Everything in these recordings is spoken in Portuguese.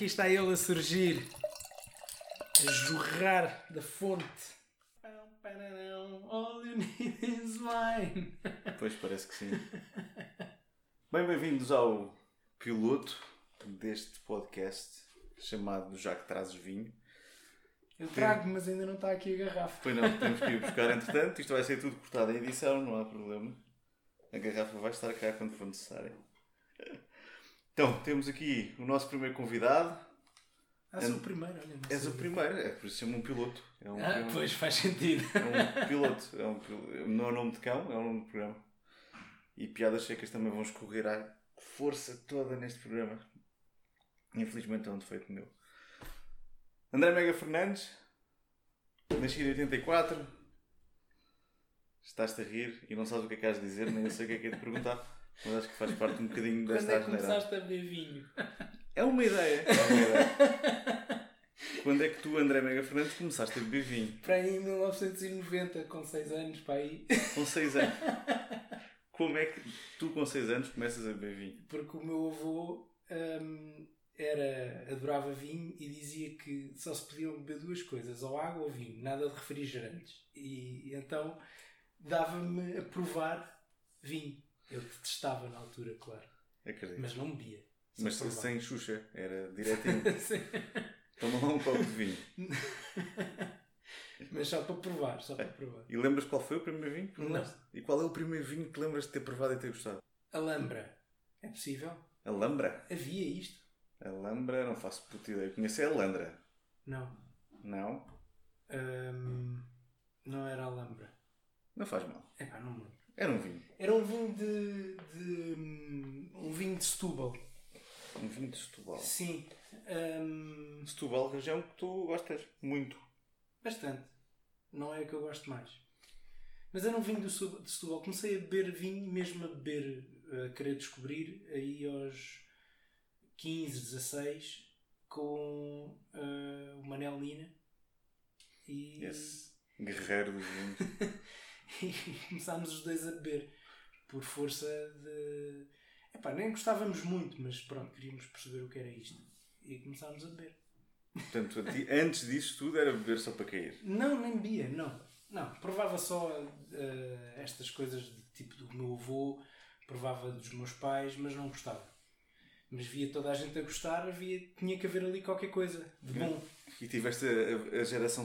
aqui está ele a surgir, a jorrar da fonte. All you need is wine. Pois parece que sim. Bem, bem-vindos ao piloto deste podcast chamado Já que Trazes Vinho. Eu trago, mas ainda não está aqui a garrafa. Pois não, temos que ir buscar entretanto. Isto vai ser tudo cortado em edição, não há problema. A garrafa vai estar cá quando for necessário. Então, temos aqui o nosso primeiro convidado. Ah, sou o primeiro, olha. És o primeiro, é por isso chama um piloto. É um, Ah, é um- pois faz sentido. é um piloto. É um, pil- não é o nome de cão, é o nome do programa. E piadas secas também vão escorrer à força toda neste programa. Infelizmente é um defeito meu. André Mega Fernandes, nascido em 84. Estás-te a rir e não sabes o que é que has de dizer, nem eu sei o que é que é de perguntar. Mas acho que faz parte um bocadinho Quando desta é que começaste a beber vinho? É uma ideia. É uma ideia. Quando é que tu, André Mega Fernandes, começaste a beber vinho? Para aí em 1990, com 6 anos, para aí. Com 6 anos. Como é que tu, com 6 anos, começas a beber vinho? Porque o meu avô hum, era, adorava vinho e dizia que só se podiam beber duas coisas, ou água ou vinho, nada de refrigerantes. E, então dava-me a provar vinho. Eu detestava na altura, claro. Acredito. Mas não bebia. Mas provava. sem Xuxa, era direitinho. Sim. Toma lá um copo de vinho. Mas só para provar, só para provar. E lembras qual foi o primeiro vinho que Não. E qual é o primeiro vinho que lembras de ter provado e ter gostado? Alhambra. É possível? Alhambra? Havia isto? Alhambra, não faço puta ideia. Conheci a Alandra. Não. Não? Hum, não era Alhambra. Não faz mal. É pá, não me lembro. Era um vinho. Era um vinho de. de, hum, um vinho de Setúbal. Um vinho de Setúbal. Sim. Hum, Setúbal, região que tu gostas muito. bastante. Não é o que eu gosto mais. Mas era um vinho de Setúbal. Comecei a beber vinho, mesmo a beber, a querer descobrir, aí aos 15, 16, com ah, o Manel Nina. E, Esse guerreiro dos vinhos. e começámos os dois a beber. Por força de. Epá, nem gostávamos muito, mas pronto, queríamos perceber o que era isto. E começámos a beber. Portanto, antes disso tudo era beber só para cair. Não, nem bebia, não. Não, provava só eh, estas coisas de tipo do meu avô, provava dos meus pais, mas não gostava. Mas via toda a gente a gostar, havia, tinha que haver ali qualquer coisa de bom. E tiveste a, a- a geração.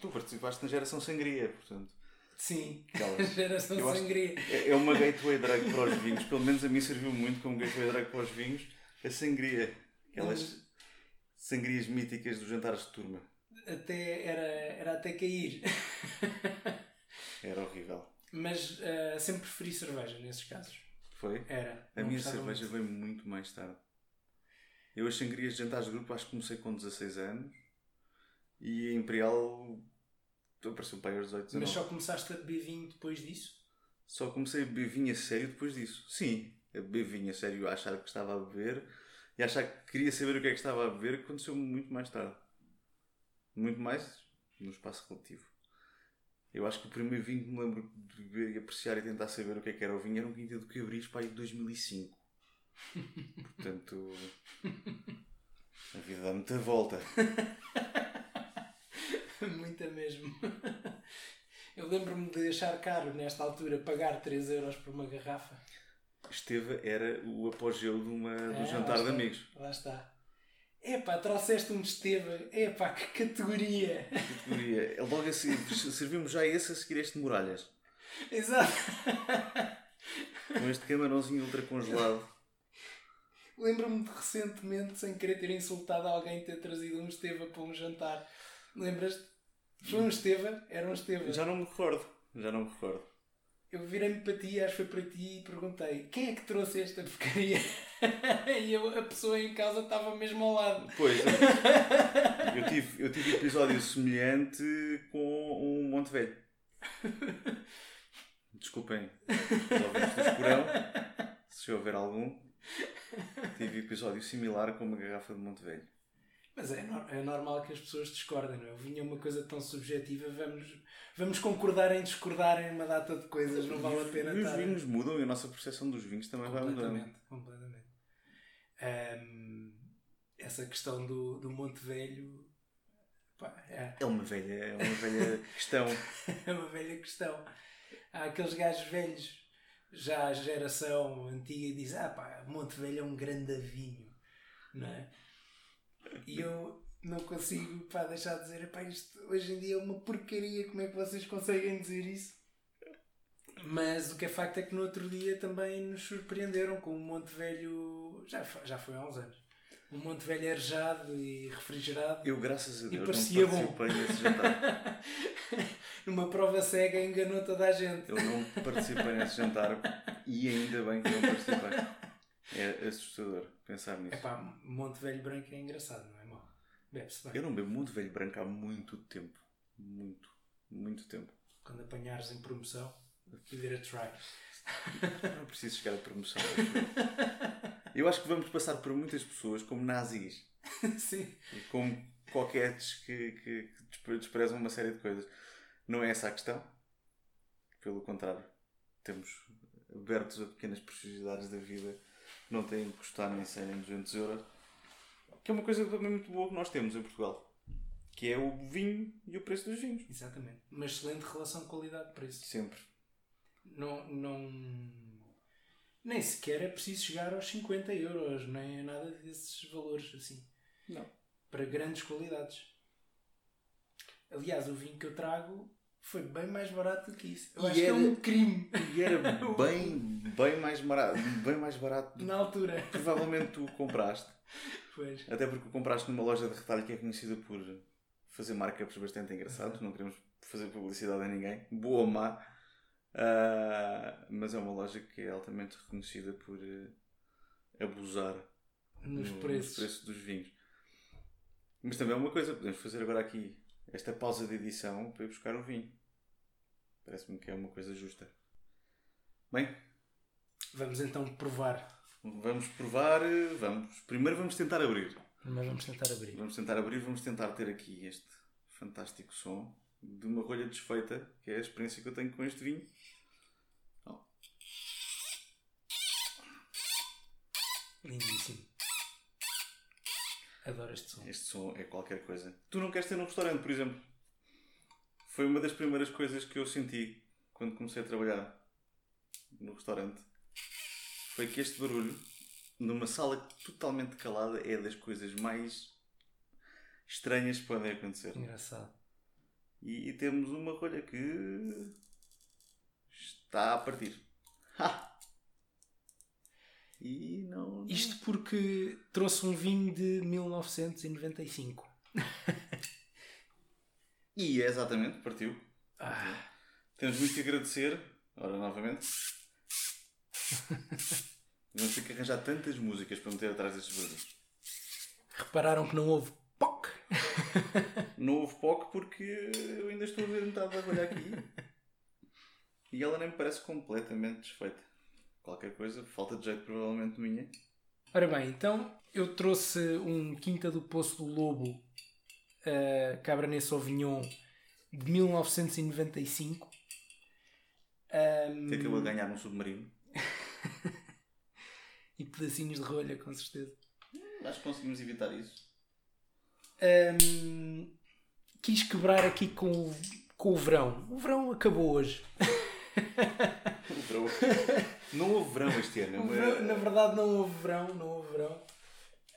Tu participaste na geração sangria, portanto. Sim, Aquelas- geração Eu sangria. É, é uma gateway drug para os vinhos. Pelo menos a mim serviu muito como gateway drug para os vinhos. A sangria. Aquelas sangrias míticas dos jantares de turma. Até era, era até cair. Era horrível. Mas eh, sempre preferi cerveja nesses casos. Foi? Era. A minha cerveja muito. veio muito mais tarde. Eu as sangrias de jantares de grupo acho que comecei com 16 anos. E a Imperial apareceu para aí aos 18 Mas anos. só começaste a beber vinho depois disso? Só comecei a beber vinho a sério depois disso. Sim, a beber vinho a sério, a achar que estava a beber e achar que queria saber o que é que estava a beber, aconteceu muito mais tarde. Muito mais no espaço relativo. Eu acho que o primeiro vinho que me lembro de beber e apreciar e tentar saber o que é que era o vinho era um Quinta do Cabris para aí de 2005. Portanto, a vida dá muita volta. Muita mesmo. Eu lembro-me de achar caro, nesta altura, pagar 3 euros por uma garrafa. Esteve era o apogeu de uma, do Ah, jantar de amigos. Lá está. Epá, trouxeste um Esteve. Epá, que categoria. categoria. Logo assim, servimos já esse a seguir este de Muralhas. Exato. Com este camarãozinho ultra congelado. Lembro-me de recentemente, sem querer ter insultado alguém, ter trazido um Esteve para um jantar. Lembras-te? Foi um Esteve? Era um Esteve. Já não me recordo. Já não me recordo. Eu virei-me para ti, acho que foi para ti, e perguntei: quem é que trouxe esta porcaria? e eu, a pessoa em causa estava mesmo ao lado. Pois, eu tive, eu tive episódio semelhante com um Monte Velho. Desculpem ouvintes do se houver algum. Tive episódio similar com uma garrafa de Monte Velho. Mas é, é normal que as pessoas discordem, não é? O vinho é uma coisa tão subjetiva, vamos, vamos concordar em discordar em uma data de coisas, não vale a pena E os estar... vinhos mudam e a nossa percepção dos vinhos também vai mudando. Completamente, completamente. Ahm, essa questão do, do Monte Velho pá, é, É uma velha, é uma velha questão. é uma velha questão. Há aqueles gajos velhos, já a geração antiga, diz: Ah, pá, Monte Velho é um grande vinho, não é? E eu não consigo pá, deixar de dizer: pá, isto hoje em dia é uma porcaria, como é que vocês conseguem dizer isso? Mas o que é facto é que no outro dia também nos surpreenderam com o Monte Velho, já, foi- já foi há uns anos, um Monte Velho arejado e refrigerado. Eu, graças a E Deus, parecia não bom. participei nesse jantar. Numa prova cega enganou toda a gente. Eu não participei nesse jantar e ainda bem que não participei. É assustador pensar nisso. Epá, Monte Velho Branco é engraçado, não é mau? Bebe-se bem. Eu não bebo muito velho branco há muito tempo. Muito, muito tempo. Quando apanhares em promoção, it a Não é preciso chegar à promoção. eu. Acho que vamos passar por muitas pessoas como nazis. try. Sim. E como coquetes que, que, que despre- desprezam uma série de coisas. Não é essa a questão. Pelo contrário, temos abertos a pequenas preciosidades da vida não têm que custar nem 100 nem 200 euros. Que é uma coisa também muito boa que nós temos em Portugal. Que é o vinho e o preço dos vinhos. Exatamente. Uma excelente relação qualidade-preço. Sempre. Não, não. Nem sequer é preciso chegar aos 50 euros, nem é nada desses valores assim. Não. Para grandes qualidades. Aliás, o vinho que eu trago foi bem mais barato do que isso. Eu E acho que é era- um crime E era bem, bem, mais barato, bem mais barato do na altura. que provavelmente tu compraste. Pois. Até porque o compraste numa loja de retalho que é conhecida por fazer markups bastante engraçados. Não queremos fazer publicidade a ninguém, boa ou má. Ah, mas é uma loja que é altamente reconhecida por eh, abusar Nos no- preços. dos vinhos. Mas também é uma coisa, podemos fazer agora aqui esta pausa de edição para ir buscar o vinho. Parece-me que é uma coisa justa. Bem, Vamos então provar. vamos provar. Vamos. Primeiro vamos tentar abrir. Mas vamos tentar abrir. Vamos tentar abrir, vamos tentar ter aqui este fantástico som de uma rolha desfeita, que é a experiência que eu tenho com este vinho. Oh, Lindíssimo. Adoro este som. este som é qualquer coisa. Tu não queres ter num restaurante, por exemplo? Foi uma das primeiras coisas que eu senti quando comecei a trabalhar no restaurante. Foi que este barulho, numa sala totalmente calada, é das coisas mais estranhas que podem acontecer. Engraçado. E, e temos uma rolha que está a partir. Ha! E não. não- Isto porque trouxe um vinho de 1995. E é exatamente, partiu. Ah, Temos muito que agradecer. Ora, novamente. Vamos ter que arranjar tantas músicas para meter atrás destes barulhos. repararam que não houve POC? Não houve POC porque eu ainda estou a ver metade da rolha aqui. E ela nem me parece completamente desfeita. Qualquer coisa, falta de jeito provavelmente minha. Ora bem, então eu trouxe um Quinta do Poço do Lobo uh, Cabernet Sauvignon de 1995. Um, Que acabou a ganhar num submarino. e pedacinhos de rolha, com certeza. Acho que conseguimos evitar isso. Um, quis quebrar aqui com o, com o verão. O verão acabou hoje. O verão. Não houve verão este ano. Mas- na verdade, não houve verão. Não houve verão.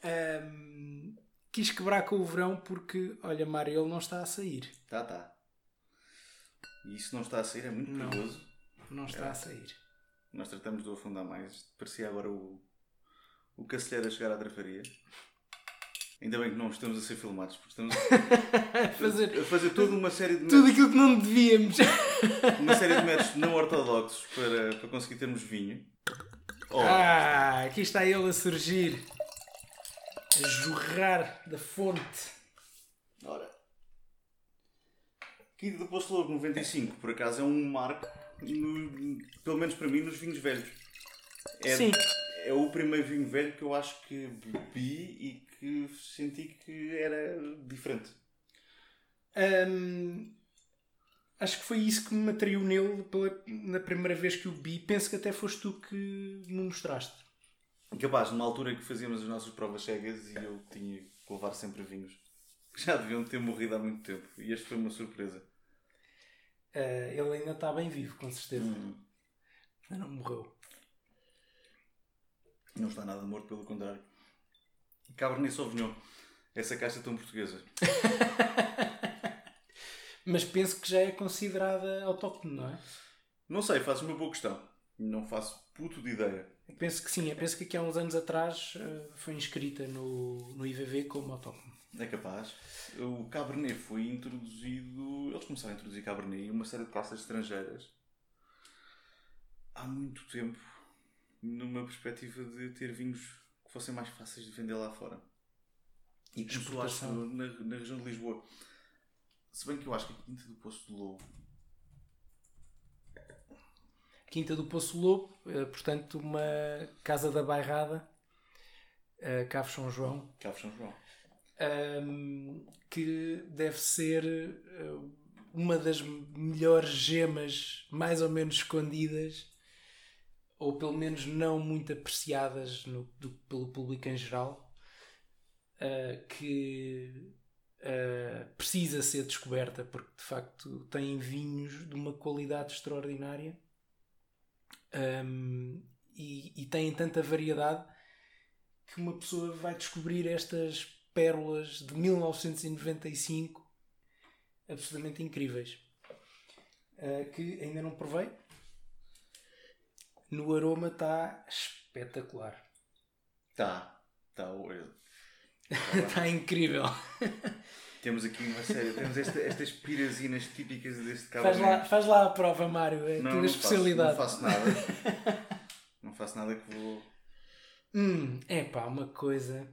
Um, quis quebrar com o verão porque, olha, Mário, ele não está a sair. Tá, tá. E isso não está a sair, é muito Não. perigoso. Não está a sair. Nós tratamos de o afundar mais. Parecia agora o, o Cacilheiro a chegar à drafaria. Ainda bem que não estamos a ser filmados, porque estamos Fazer a fazer toda uma série de tudo aquilo que não devíamos. Uma série de métodos não ortodoxos para, para conseguir termos vinho. Oh, Ah, aqui está ele a surgir. A jorrar da fonte. Ora. Quinta do Poço Lobo 95, por acaso, é um marco, no- pelo menos para mim, nos vinhos velhos. É, Sim. é o primeiro vinho velho que eu acho que bebi e que senti que era diferente. Hum, acho que foi isso que me atraiu nele pela, na primeira vez que o vi. Penso que até foste tu que me mostraste. Capaz, numa altura em que fazíamos as nossas provas cegas e eu tinha que levar sempre vinhos. Já deviam ter morrido há muito tempo. E este foi uma surpresa. Eh, ele ainda está bem vivo, com certeza. Hum. Ainda não morreu. Não está nada morto, pelo contrário. Cabernet Sauvignon. Essa caixa tão portuguesa. Mas penso que já é considerada autóctone, não é? Não sei, fazes uma boa questão. Não faço puto de ideia. Penso que sim. Eu penso que aqui há uns anos atrás eh, foi inscrita no, no IVV como autóctone. É capaz. O Cabernet foi introduzido. Eles começaram a introduzir Cabernet em uma série de caças estrangeiras há muito tempo, numa perspectiva de ter vinhos que fossem mais fáceis de vender lá fora. E Exportação. na, na região de Lisboa. Se bem que eu acho que a Quinta do Poço do Lobo. Quinta do Poço Lobo, eh, portanto, uma casa da bairrada, eh, Cave São João, Cabo São João. que deve ser eh, uma das melhores gemas mais ou menos escondidas ou pelo menos não muito apreciadas no- do- pelo público em geral que eh, precisa ser descoberta porque de facto tem vinhos de uma qualidade extraordinária Ahm, e, e têm tanta variedade que uma pessoa vai descobrir estas pérolas de 1995 absolutamente incríveis Ah, que ainda não provei no aroma está espetacular Tá, tá. Está incrível Temos aqui uma série, temos esta- estas pirazinas típicas deste faz Cabernet. lá, faz lá a prova Mário é a não, tua não especialidade Faço, não faço nada. não faço nada que vou. Hum, é pá, uma coisa.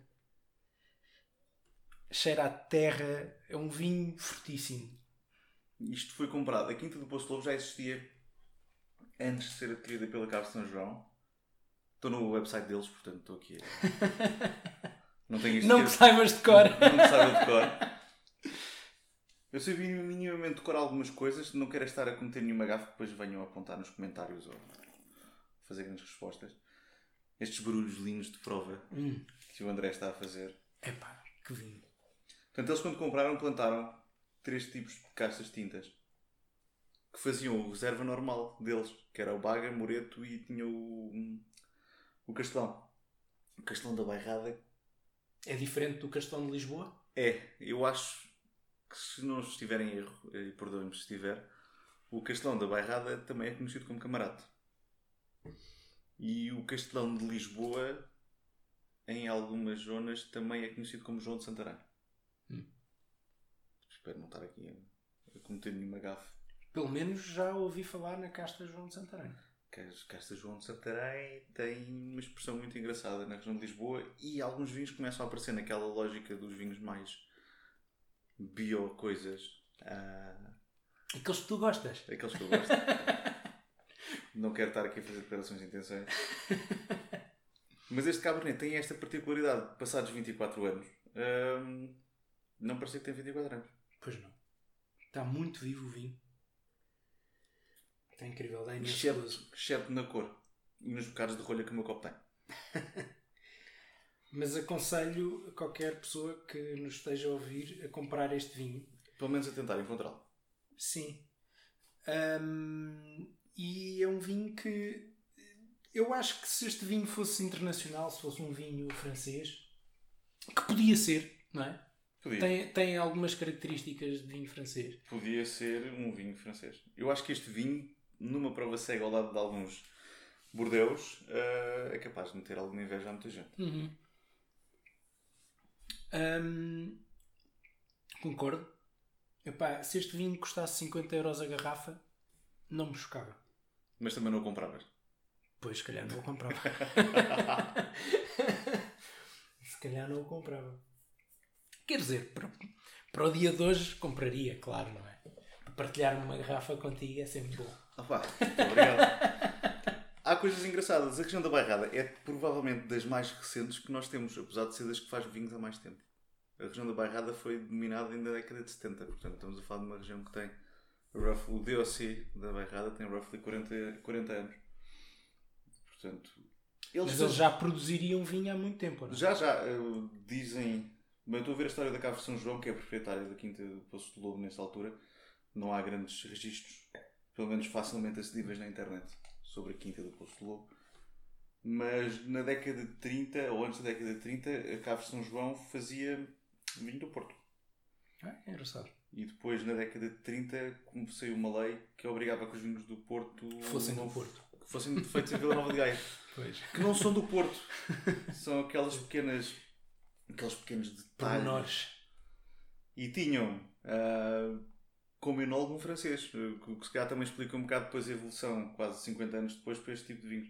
Cheira a terra. É um vinho fortíssimo. Isto foi comprado. A Quinta do Poço Lobo já existia antes de ser adquirida pela Cabo São João. Estou no website deles, portanto estou aqui. a- Não tenho isto Não que saibas de cor. Não me sabe de cor. Eu sei minimamente decorar algumas coisas, não quero estar a cometer nenhuma gafe que depois venham apontar nos comentários ou fazer grandes respostas. Estes barulhos lindos de prova Hum, que o André está a fazer. é pá, que vinho. Portanto, eles quando compraram, plantaram três tipos de caixas tintas que faziam o reserva normal deles, que era o Baga, Moreto e tinha o, o Castelão. O Castelão da Bairrada É diferente do Castelo de Lisboa? é, eu acho que se não estiver em erro, e perdoem-me se estiver, o Castelão da Bairrada também é conhecido como Camarate. E o Castelão de Lisboa, em algumas zonas, também é conhecido como João de Santarém. Hum. Espero não estar aqui a, a cometer nenhuma gafe. Pelo menos já ouvi falar na casta João de Santarém. Castas João de Santarém tem uma expressão muito engraçada na região de Lisboa e alguns vinhos começam a aparecer naquela lógica dos vinhos mais bio coisas. ah, Aqueles que tu gostas. aqueles que eu gosto. Não quero estar aqui a fazer declarações de intenções. Mas este Cabernet tem esta particularidade. Passados 24 anos, hum, não parece que tem 24 anos. Pois não. Está muito vivo o vinho. Está incrível. Dá imenso gozo. exceto na cor e nos bocados de rolha que o meu copo tem. Mas aconselho a qualquer pessoa que nos esteja a ouvir a comprar este vinho. Pelo menos a tentar encontrá-lo. Sim. Ahm, e é um vinho que eu acho que se este vinho fosse internacional, se fosse um vinho francês, que podia ser, não é? Podia. Tem, tem algumas características de vinho francês. Podia ser um vinho francês. Eu acho que este vinho, numa prova cega ao lado de alguns bordeus, eh, é capaz de meter alguma inveja a muita gente. Uhum. Ahm, concordo. Epá, se este vinho custasse 50 euros a garrafa, não me chocava. Mas também não o compravas. Pois, se calhar não o comprava. se calhar não o comprava. Quer dizer, para, para o dia de hoje compraria, claro, não é? Partilhar uma garrafa contigo é sempre bom. Opa, muito obrigado. Há coisas engraçadas. A região da Bairrada é provavelmente das mais recentes que nós temos, apesar de ser das que faz vinhos há mais tempo. A região da Bairrada foi dominada ainda na década de 70, portanto estamos a falar de uma região que tem rough- o DOC da Bairrada tem roughly 40, 40 anos. Portanto, Eles Mas eles já produziriam vinho há muito tempo, não é? Já, já. Uh, dizem. Bem, estou a ver a história da Cave São João, que é proprietária da Quinta do Poço de Lobo nessa altura. Não há grandes registros, pelo menos facilmente acessíveis na internet, sobre a Quinta do Poço de Lobo. Mas na década de 30, ou antes da década de 30, a Cave São João fazia vinho do Porto. Ah, é engraçado. E depois, na década de 30, comecei uma lei que obrigava que os vinhos do Porto fossem do Porto. Que fossem feitos em Vila Nova de Gaia. Pois. Que não são do Porto. São aquelas pequenas. aqueles pequenos detalhes. Menores. E tinham uh, como enólogo um francês, que, que se calhar também explica um bocado depois a evolução, quase 50 anos depois, para este tipo de vinhos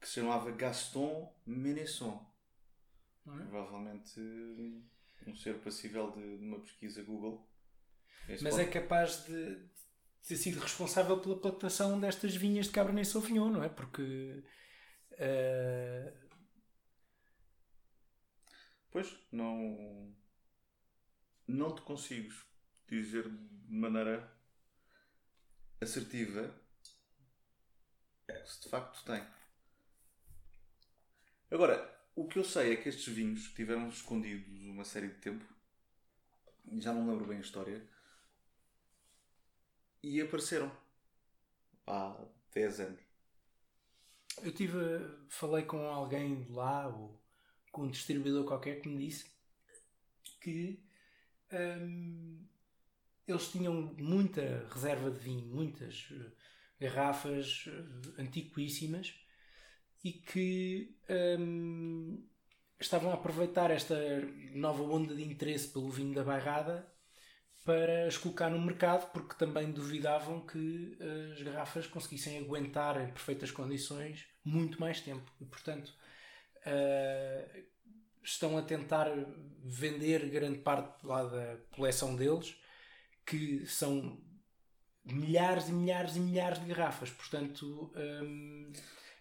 que se chamava Gaston Menesson. É? Provavelmente um ser passível de, de uma pesquisa Google. Esse Mas pode... é capaz de ter sido responsável pela plantação destas vinhas de Cabernet Sauvignon, não é? Porque. Uh... Pois, não. Não te consigo dizer de maneira assertiva se de facto tem. Agora, o que eu sei é que estes vinhos tiveram escondidos uma série de tempo, já não lembro bem a história, e apareceram há 10 anos. Eu tive, falei com alguém lá, ou com um distribuidor qualquer, que me disse que hum, eles tinham muita reserva de vinho, muitas eh, garrafas eh, antiquíssimas e que hum, estavam a aproveitar esta nova onda de interesse pelo vinho da bairrada para as colocar no mercado, porque também duvidavam que as garrafas conseguissem aguentar em perfeitas condições muito mais tempo. E, portanto, uh, estão a tentar vender grande parte lá da coleção deles, que são milhares e milhares e milhares de garrafas. Portanto, um,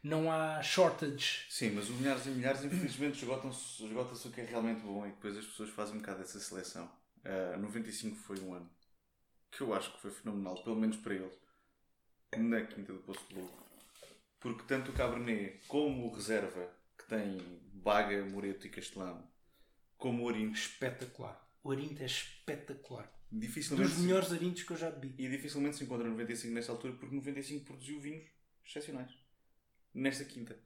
não há shortage. Sim, mas os milhares e milhares, infelizmente, esgotam-se esgota o que é realmente bom e depois as pessoas fazem um bocado dessa seleção. Uh, eh, 95 foi um ano que eu acho que foi fenomenal, pelo menos para eles, na Quinta do Poço Lobo. Porque tanto o Cabernet como o Reserva, que tem Baga, Moreto e Castelão, como o Orinto. Espetacular. O Orinto é espetacular. Dificilmente Dos melhores arintos que eu já bebi. E dificilmente se encontra 95 nessa altura, porque 95 produziu vinhos excepcionais nesta quinta.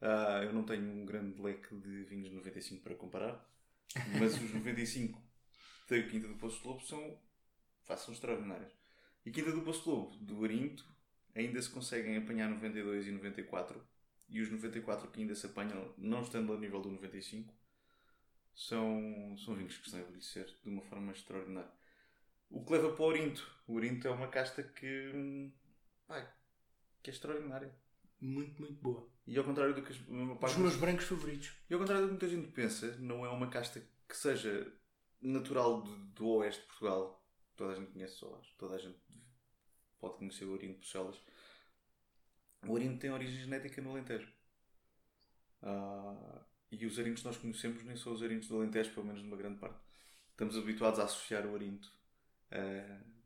Uh, eu não tenho um grande leque de vinhos de 95 para comparar, mas os 95 da Quinta do Poço de Lobo são, são extraordinários. E Quinta do Poço de Lobo, do Arinto, ainda se conseguem apanhar 92 e 94, e os 94 que ainda se apanham, não estando ao nível do 95, são, são vinhos que estão a envelhecer de uma forma extraordinária. O que leva para o Orinto. O Orinto é uma casta que, hum, ai, que é extraordinária muito, muito boa. E ao contrário do que os meus brancos favoritos. E ao contrário do que muita gente pensa, não é uma casta que seja natural do, do oeste de Portugal. Toda a gente conhece só, toda a gente pode conhecer o Ourindo de Bruxelas. O Ourindo tem origem genética no Alentejo. Uh, e os arintos que nós conhecemos nem são os arintos do Alentejo, pelo menos numa grande parte. Estamos habituados a associar o Orinto uh,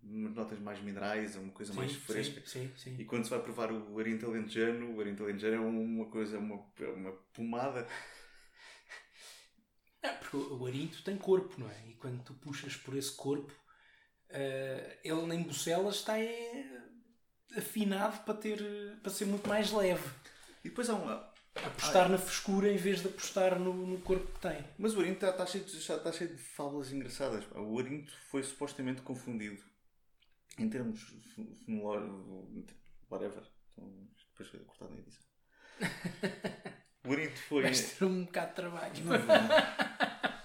umas notas mais minerais, uma coisa sim, mais fresca. Sim, sim, e quando se vai provar o Arinto Alentejano, o Arinto Alentejano é uma coisa, uma, uma pomada. Não, porque o Arinto tem corpo, não é? E quando tu puxas por esse corpo, uh, ele em Bucelas está é, afinado para, ter, para ser muito mais leve. E depois há uma. Apostar na frescura em vez de apostar no, no corpo que tem. Mas o Arinto está, está, cheio de, está cheio de fábulas engraçadas. O Arinto foi supostamente confundido em termos fonológicos, whatever, então, depois foi cortado na edição. o Arinto foi. Vais ter um bocado de trabalho. Não, não.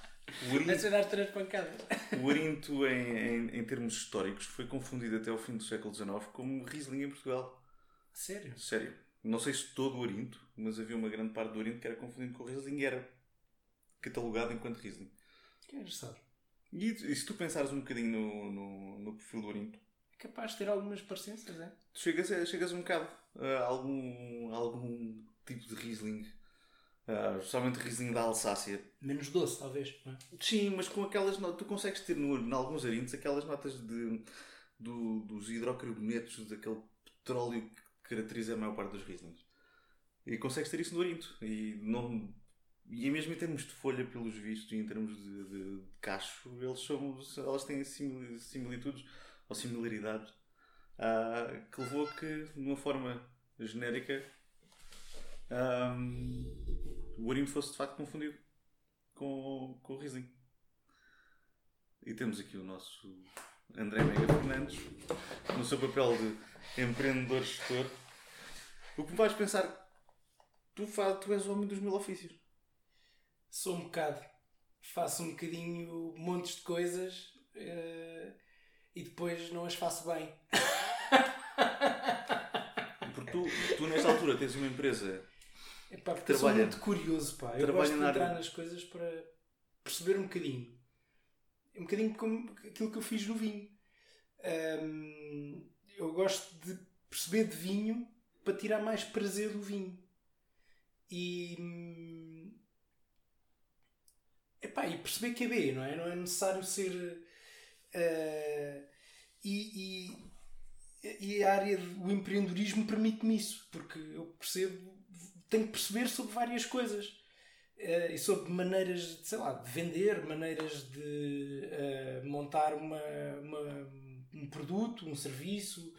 O Arinto, dar três pancadas. O Arinto, em, em, em, termos históricos, foi confundido até ao fim do século XIX como Riesling em Portugal. Sério? Sério. Não sei se todo o Arinto, mas havia uma grande parte do Arinto que era confundido com o Riesling e era catalogado enquanto Riesling. Que é engraçado. E, e, se tu pensares um bocadinho no, no, no perfil do Arinto, capaz de ter algumas parecenças, é? Chegas, a, chegas um bocado a algum, algum tipo de Riesling. Uh, especialmente Riesling da Alsácia. Menos doce, talvez. É? Sim, mas com aquelas notas. Tu consegues ter no, em alguns arintos aquelas notas de, do, dos hidrocarbonetos, daquele petróleo que caracteriza a maior parte dos Rieslings. E consegues ter isso no Orinto. E, não, e mesmo em termos de folha, pelos vistos, e em termos de, de, de cacho, eles são, elas têm similitudes ou similaridades uh, que levou a que, de uma forma genérica, um, o Orinto fosse de facto confundido com, com o Riesling. E temos aqui o nosso André Mega Fernandes, no seu papel de empreendedor gestor. O que me vais pensar, tu, faz, tu és o homem dos mil ofícios. Sou um bocado. Faço um bocadinho montes de coisas uh, e depois não as faço bem. Porque tu, tu nesta altura tens uma empresa Epá, porque trabalha, sou muito curioso, pá. Eu gosto de entrar área... nas coisas para perceber um bocadinho. Um bocadinho como aquilo que eu fiz no vinho. Um, eu gosto de perceber de vinho para tirar mais prazer do vinho. E. Epá, e perceber que é B, não é? Não é necessário ser. Uh, e, e, e, a área do empreendedorismo permite-me isso, porque eu percebo tenho que perceber sobre várias coisas. Uh, e sobre maneiras de, sei lá, de vender, maneiras de uh, montar uma, uma, um produto, um serviço,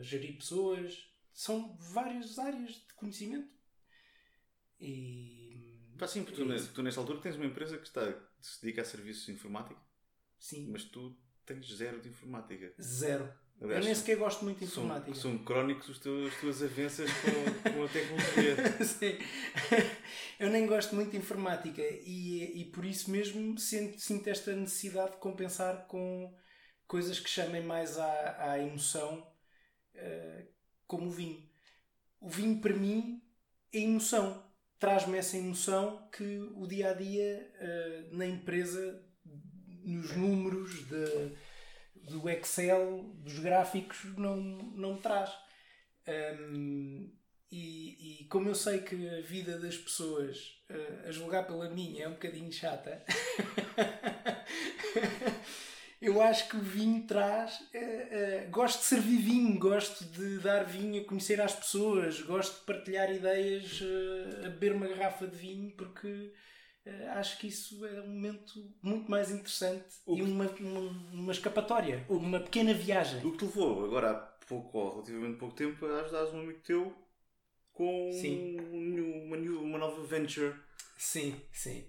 gerir pessoas. São várias áreas de conhecimento. E. Pá, sim, porque tu, tu, nesta altura tens uma empresa que está, se dedica a serviços de informática. Sim. Mas tu tens zero de informática. Zero. Aliás, eu nem sequer gosto muito de informática. São, são crónicos os teus, as tuas avanças com, com a tecnologia. Sim. Eu nem gosto muito de informática e, e por isso mesmo sinto, sinto esta necessidade de compensar com coisas que chamem mais à, à emoção, uh, como o vinho. O vinho, para mim, é emoção. Traz-me essa emoção que o dia a dia uh, na empresa, nos números, de do Excel, dos gráficos, não, não me traz. Um, e, e, como eu sei que a vida das pessoas uh, a julgar pela minha é um bocadinho chata, eu acho que o vinho traz. Uh, uh, gosto de servir vinho, gosto de dar vinho a conhecer às pessoas, gosto de partilhar ideias a beber uma garrafa de vinho porque Uh, acho que isso é um momento muito mais interessante o e uma, uma, uma escapatória, o, uma pequena viagem. O que te levou agora há pouco, ou relativamente pouco tempo, a ajudares um amigo teu com uma, new, uma nova venture. Sim, sim.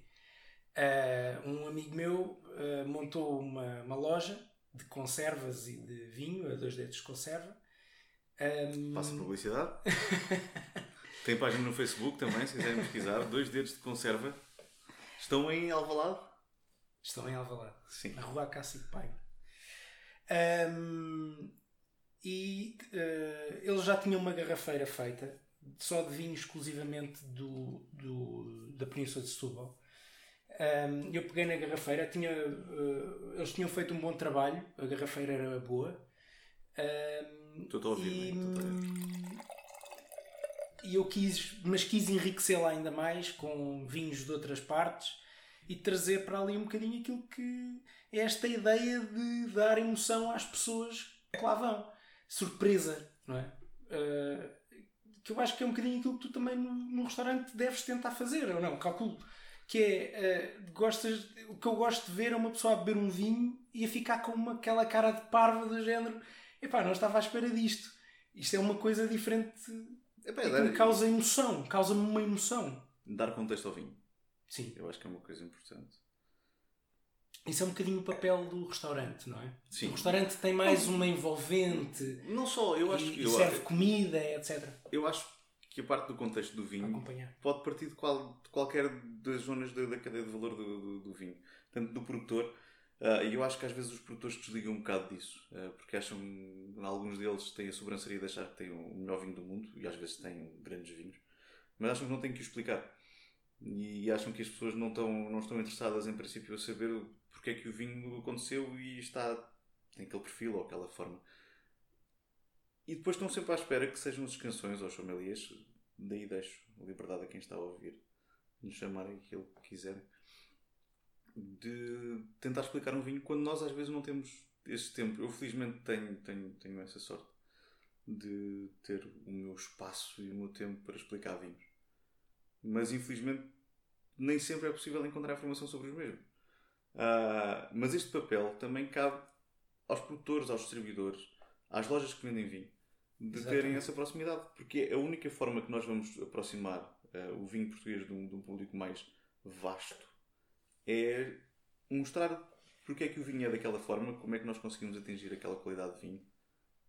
Uh, um amigo meu uh, montou uma, uma loja de conservas e de vinho, a dois dedos de conserva. Um... Passa publicidade. Tem página no Facebook também, se quiserem pesquisar. Dois dedos de conserva. Estão em Alvalade? Estão em Alvalade. Sim. Na rua de Paiva. Um, e uh, eles já tinham uma garrafeira feita só de vinho exclusivamente do, do, da Península de Setúbal. Um, eu peguei na garrafeira, tinha, uh, eles tinham feito um bom trabalho, a garrafeira era boa. Um, Estou a ouvir, hum, e eu quis, mas quis enriquecê-la ainda mais com vinhos de outras partes e trazer para ali um bocadinho aquilo que é esta ideia de dar emoção às pessoas que lá vão. Surpresa, não é? Uh, que eu acho que é um bocadinho aquilo que tu também no, no restaurante deves tentar fazer, ou não? Calculo. Que é, uh, gostas, o que eu gosto de ver é uma pessoa a beber um vinho e a ficar com uma, aquela cara de parva do género. Epá, não estava à espera disto. Isto é uma coisa diferente é, bem, é dar... causa emoção, causa-me uma emoção. Dar contexto ao vinho. Sim. Eu acho que é uma coisa importante. Isso é um bocadinho o papel do restaurante, não é? Sim. O restaurante tem mais uma envolvente. Não só, eu acho que. Eu serve acho, comida, etc. Eu acho que a parte do contexto do vinho pode partir de, qual, de qualquer das zonas da, da cadeia de valor do, do, do vinho. Tanto do produtor Uh, e eu acho que às vezes os produtores desligam um bocado disso, uh, porque acham, alguns deles têm a sobranceria de achar que têm o melhor vinho do mundo, e às vezes têm grandes vinhos, mas acham que não têm que o explicar. E acham que as pessoas não estão, não estão interessadas, em princípio, a saber porque é que o vinho aconteceu e está tem aquele perfil ou aquela forma. E depois estão sempre à espera que sejam as canções ou sommeliers, daí deixo liberdade a quem está a ouvir, nos chamarem aquilo que quiserem de tentar explicar um vinho quando nós às vezes não temos esse tempo. Eu felizmente tenho, tenho, tenho essa sorte de ter o meu espaço e o meu tempo para explicar vinhos. Mas infelizmente nem sempre é possível encontrar informação sobre os mesmos. Uh, mas este papel também cabe aos produtores, aos distribuidores, às lojas que vendem vinho, de Exatamente. terem essa proximidade, porque é a única forma que nós vamos aproximar uh, o vinho português de um, de um, público mais vasto é mostrar porque é que o vinho é daquela forma, como é que nós conseguimos atingir aquela qualidade de vinho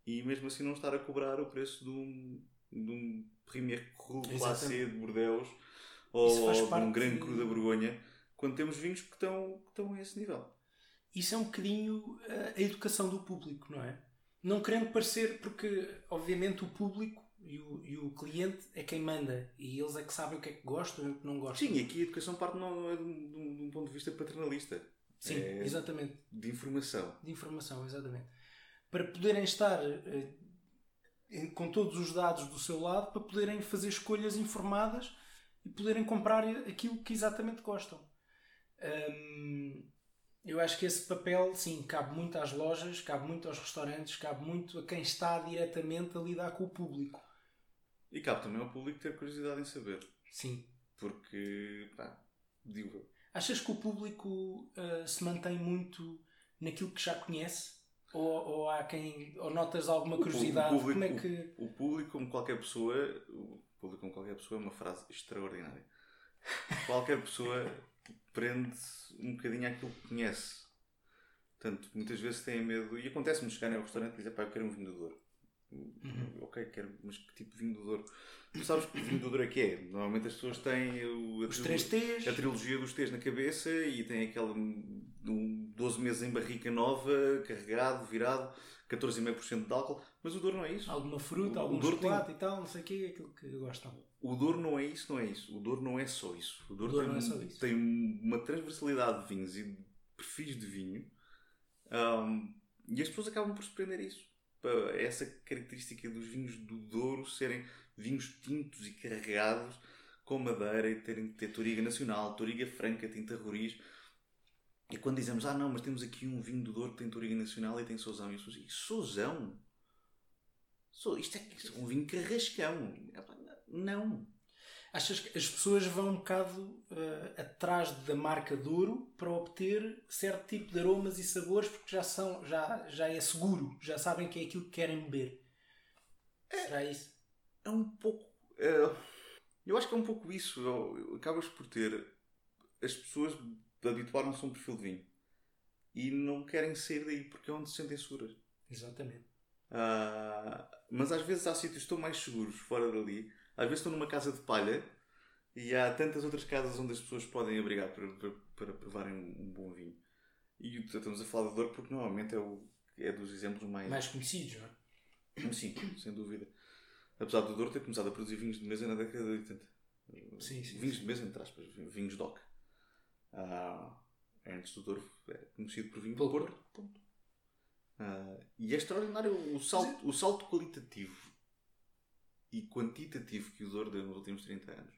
e mesmo assim não estar a cobrar o preço de um, de um Premier Cru de Bordeaux ou de um Gran Cru da Borgonha quando temos vinhos que estão, que estão a esse nível. Isso é um bocadinho a educação do público, não é? Não querendo parecer, porque obviamente o público e o, e o cliente é quem manda e eles é que sabem o que é que gostam e o que não gostam. Sim, aqui a educação parte não é de um, de um ponto de vista paternalista. Sim, é exatamente. De informação. De informação, exatamente. Para poderem estar eh, com todos os dados do seu lado, para poderem fazer escolhas informadas e poderem comprar aquilo que exatamente gostam. Hum, eu acho que esse papel, sim, cabe muito às lojas, cabe muito aos restaurantes, cabe muito a quem está diretamente a lidar com o público. E cabe também ao público ter curiosidade em saber. Sim. Porque, pá, digo. Achas que o público uh, se mantém muito naquilo que já conhece? Ou, ou há quem. Ou notas alguma curiosidade? O público, como é que... o, o público, como qualquer pessoa. O público, como qualquer pessoa, é uma frase extraordinária. qualquer pessoa prende um bocadinho àquilo que conhece. Portanto, muitas vezes têm medo. E acontece-me chegarem ao restaurante e dizer, pá, eu quero um vinho do Douro. Uhum. Ok, quero, mas que tipo de vinho do Douro? Tu sabes que vinho do Douro é que é? Normalmente as pessoas têm o, a, Os três T's. a trilogia dos T's na cabeça e têm aquele um, 12 meses em barrica nova, carregado, virado, 14,5% de álcool. Mas o Douro não é isso. Alguma fruta, o, algum o chocolate tem... e tal, não sei o que, aquilo que gostam. O Douro não é isso, não é isso. O Douro não é só isso. O Douro, o Douro tem, é tem, uma transversalidade de vinhos e de perfis de vinho um, e as pessoas acabam por surpreender isso. Essa característica dos vinhos do Douro serem vinhos tintos e carregados com madeira e terem ter toriga nacional, toriga franca, tinta roriz. E quando dizemos, ah não, mas temos aqui um vinho do Douro que tem toriga nacional e tem Sousão. E as pessoas dizem, Sousão? Isto é, isto é um vinho carrascão. Não. Achas que as pessoas vão um bocado uh, atrás da marca Douro para obter certo tipo de aromas e sabores porque já são já, já é seguro, já sabem que é aquilo que querem beber. É, Será isso? É um pouco. É, eu acho que é um pouco isso. Acabas por ter. As pessoas habituaram-se a um perfil de vinho e não querem sair daí porque é onde se sentem seguras. Exatamente. Uh, mas às vezes há sítios tão mais seguros fora dali às vezes estou numa casa de palha e há tantas outras casas onde as pessoas podem abrigar para, para, para provarem um, bom vinho. E estamos a falar de Douro porque normalmente é, o, é dos exemplos mais... Mais conhecidos, não é? Sim, sem dúvida. Apesar do Douro ter começado a produzir vinhos de mesa na década de 80. Sim, sim. Vinhos sim. de mesa, entre aspas. Vinhos DOC. Ah, antes do Douro é conhecido por vinho do Porto. Ponto. Ah, e é extraordinário o salto, o salto qualitativo e quantitativo que o Douro deu nos últimos 30 anos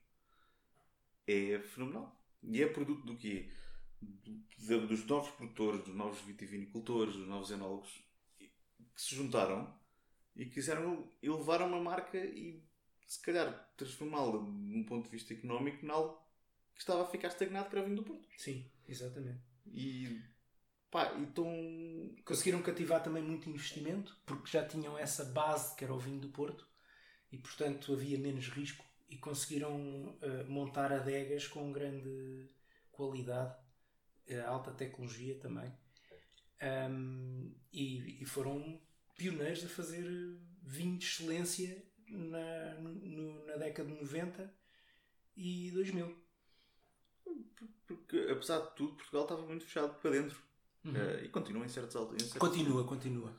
é fenomenal. E é produto do quê? Dos novos produtores, dos novos vitivinicultores, dos novos enólogos que se juntaram e quiseram elevar uma marca e se calhar transformá-la de um ponto de vista económico em algo que estava a ficar estagnado que era vinho do Porto. Sim, exatamente. E pá, então conseguiram cativar também muito investimento porque já tinham essa base que era o vinho do Porto e portanto havia menos risco e conseguiram uh, montar adegas com grande qualidade, uh, alta tecnologia também. Um, e, e, foram pioneiros a fazer vinho de excelência na, no, na década de 90 e 2000. Porque, apesar de tudo, Portugal estava muito fechado para dentro. Uhum. Uh, e continua em certos altos. Continua, continua.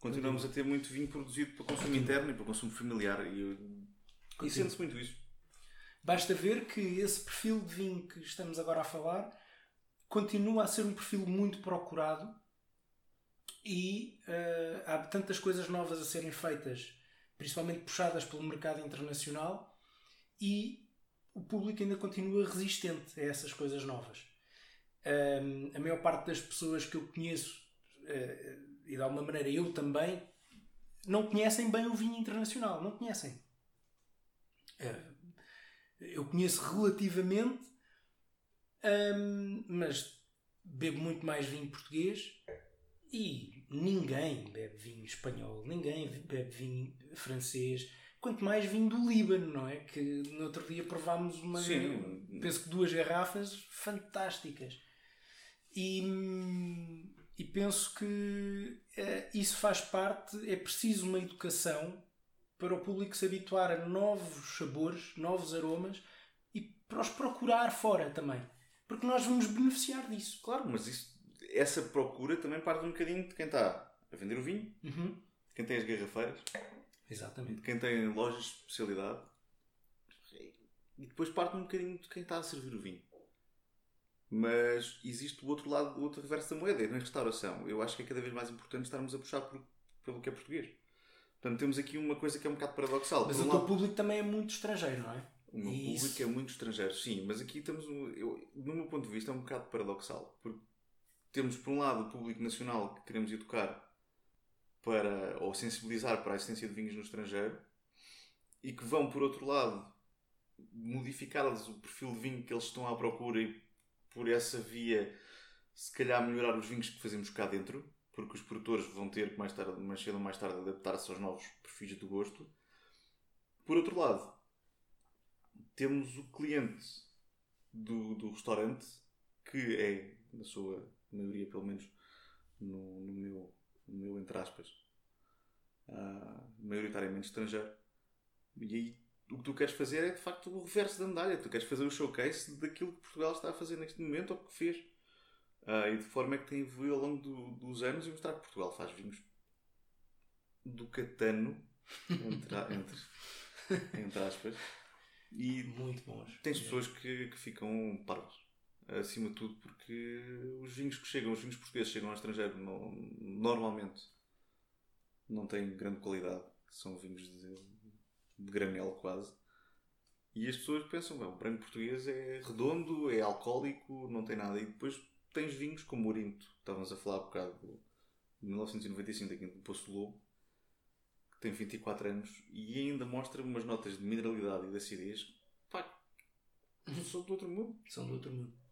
Continuamos a ter muito vinho produzido para consumo interno e para consumo familiar e, e sente-se muito isso. Basta ver que esse perfil de vinho que estamos agora a falar continua a ser um perfil muito procurado e uh, há tantas coisas novas a serem feitas, principalmente puxadas pelo mercado internacional, e o público ainda continua resistente a essas coisas novas. Um, a maior parte das pessoas que eu conheço uh, e de alguma maneira eu também não conhecem bem o vinho internacional. Não conhecem. É, eu conheço relativamente, hum, mas bebo muito mais vinho português e ninguém bebe vinho espanhol, ninguém bebe vinho francês, quanto mais vinho do Líbano, não é? Que no outro dia provámos uma, Sim. penso que duas garrafas fantásticas. E, e penso que eh, isso faz parte, é preciso uma educação para o público se habituar a novos sabores, novos aromas e para os procurar fora também. Porque nós vamos beneficiar disso. Claro, mas isso, essa procura também parte um bocadinho de quem está a vender o vinho, Uhum. de quem tem as garrafeiras, Exatamente. de quem tem lojas de especialidade e depois parte um bocadinho de quem está a servir o vinho. Mas existe o outro lado, o outro reverso da moeda, é na restauração. Eu acho que é cada vez mais importante estarmos a puxar por, pelo que é português. Portanto, temos aqui uma coisa que é um bocado paradoxal. Mas o teu lado- público também é muito estrangeiro, não é? O meu E público isso- é muito estrangeiro, sim, mas aqui um, eu, no meu ponto de vista, é um bocado paradoxal. Porque temos, por um lado, o público nacional que queremos educar para, ou sensibilizar para a essência de vinhos no estrangeiro e que vão, por outro lado, modificar-lhes o perfil de vinho que eles estão à procura e, por essa via, se calhar melhorar os vinhos que fazemos cá dentro, porque os produtores vão ter que mais, tarde, mais cedo ou mais tarde adaptar-se aos novos perfis do gosto. Por outro lado, temos o cliente do, do restaurante que é, na sua maioria, pelo menos no, no meu, no meu entre aspas, ah, maioritariamente estrangeiro. E aí o que tu queres fazer é de facto o reverso da medalha. Tu queres fazer o showcase daquilo que Portugal está a fazer neste momento ou que fez. Ah, e de forma é que tem evoluído ao longo do- dos anos e mostrar que Portugal faz vinhos do catano, entre, entre, entre aspas. E Muito bons. tens pessoas que, que ficam parvas. Acima de tudo, porque os vinhos que chegam, os vinhos portugueses chegam ao estrangeiro, normalmente não têm grande qualidade. São vinhos de, de granel quase. E as pessoas pensam, "Bem, o branco português é redondo, é alcoólico, não tem nada. E depois tens vinhos como o Orinto, estávamos a falar há bocado, de 1995, aqui do Poço Lobo, que tem 24 anos e ainda mostra umas notas de mineralidade e de acidez. Pá, são do outro mundo. São do outro mundo.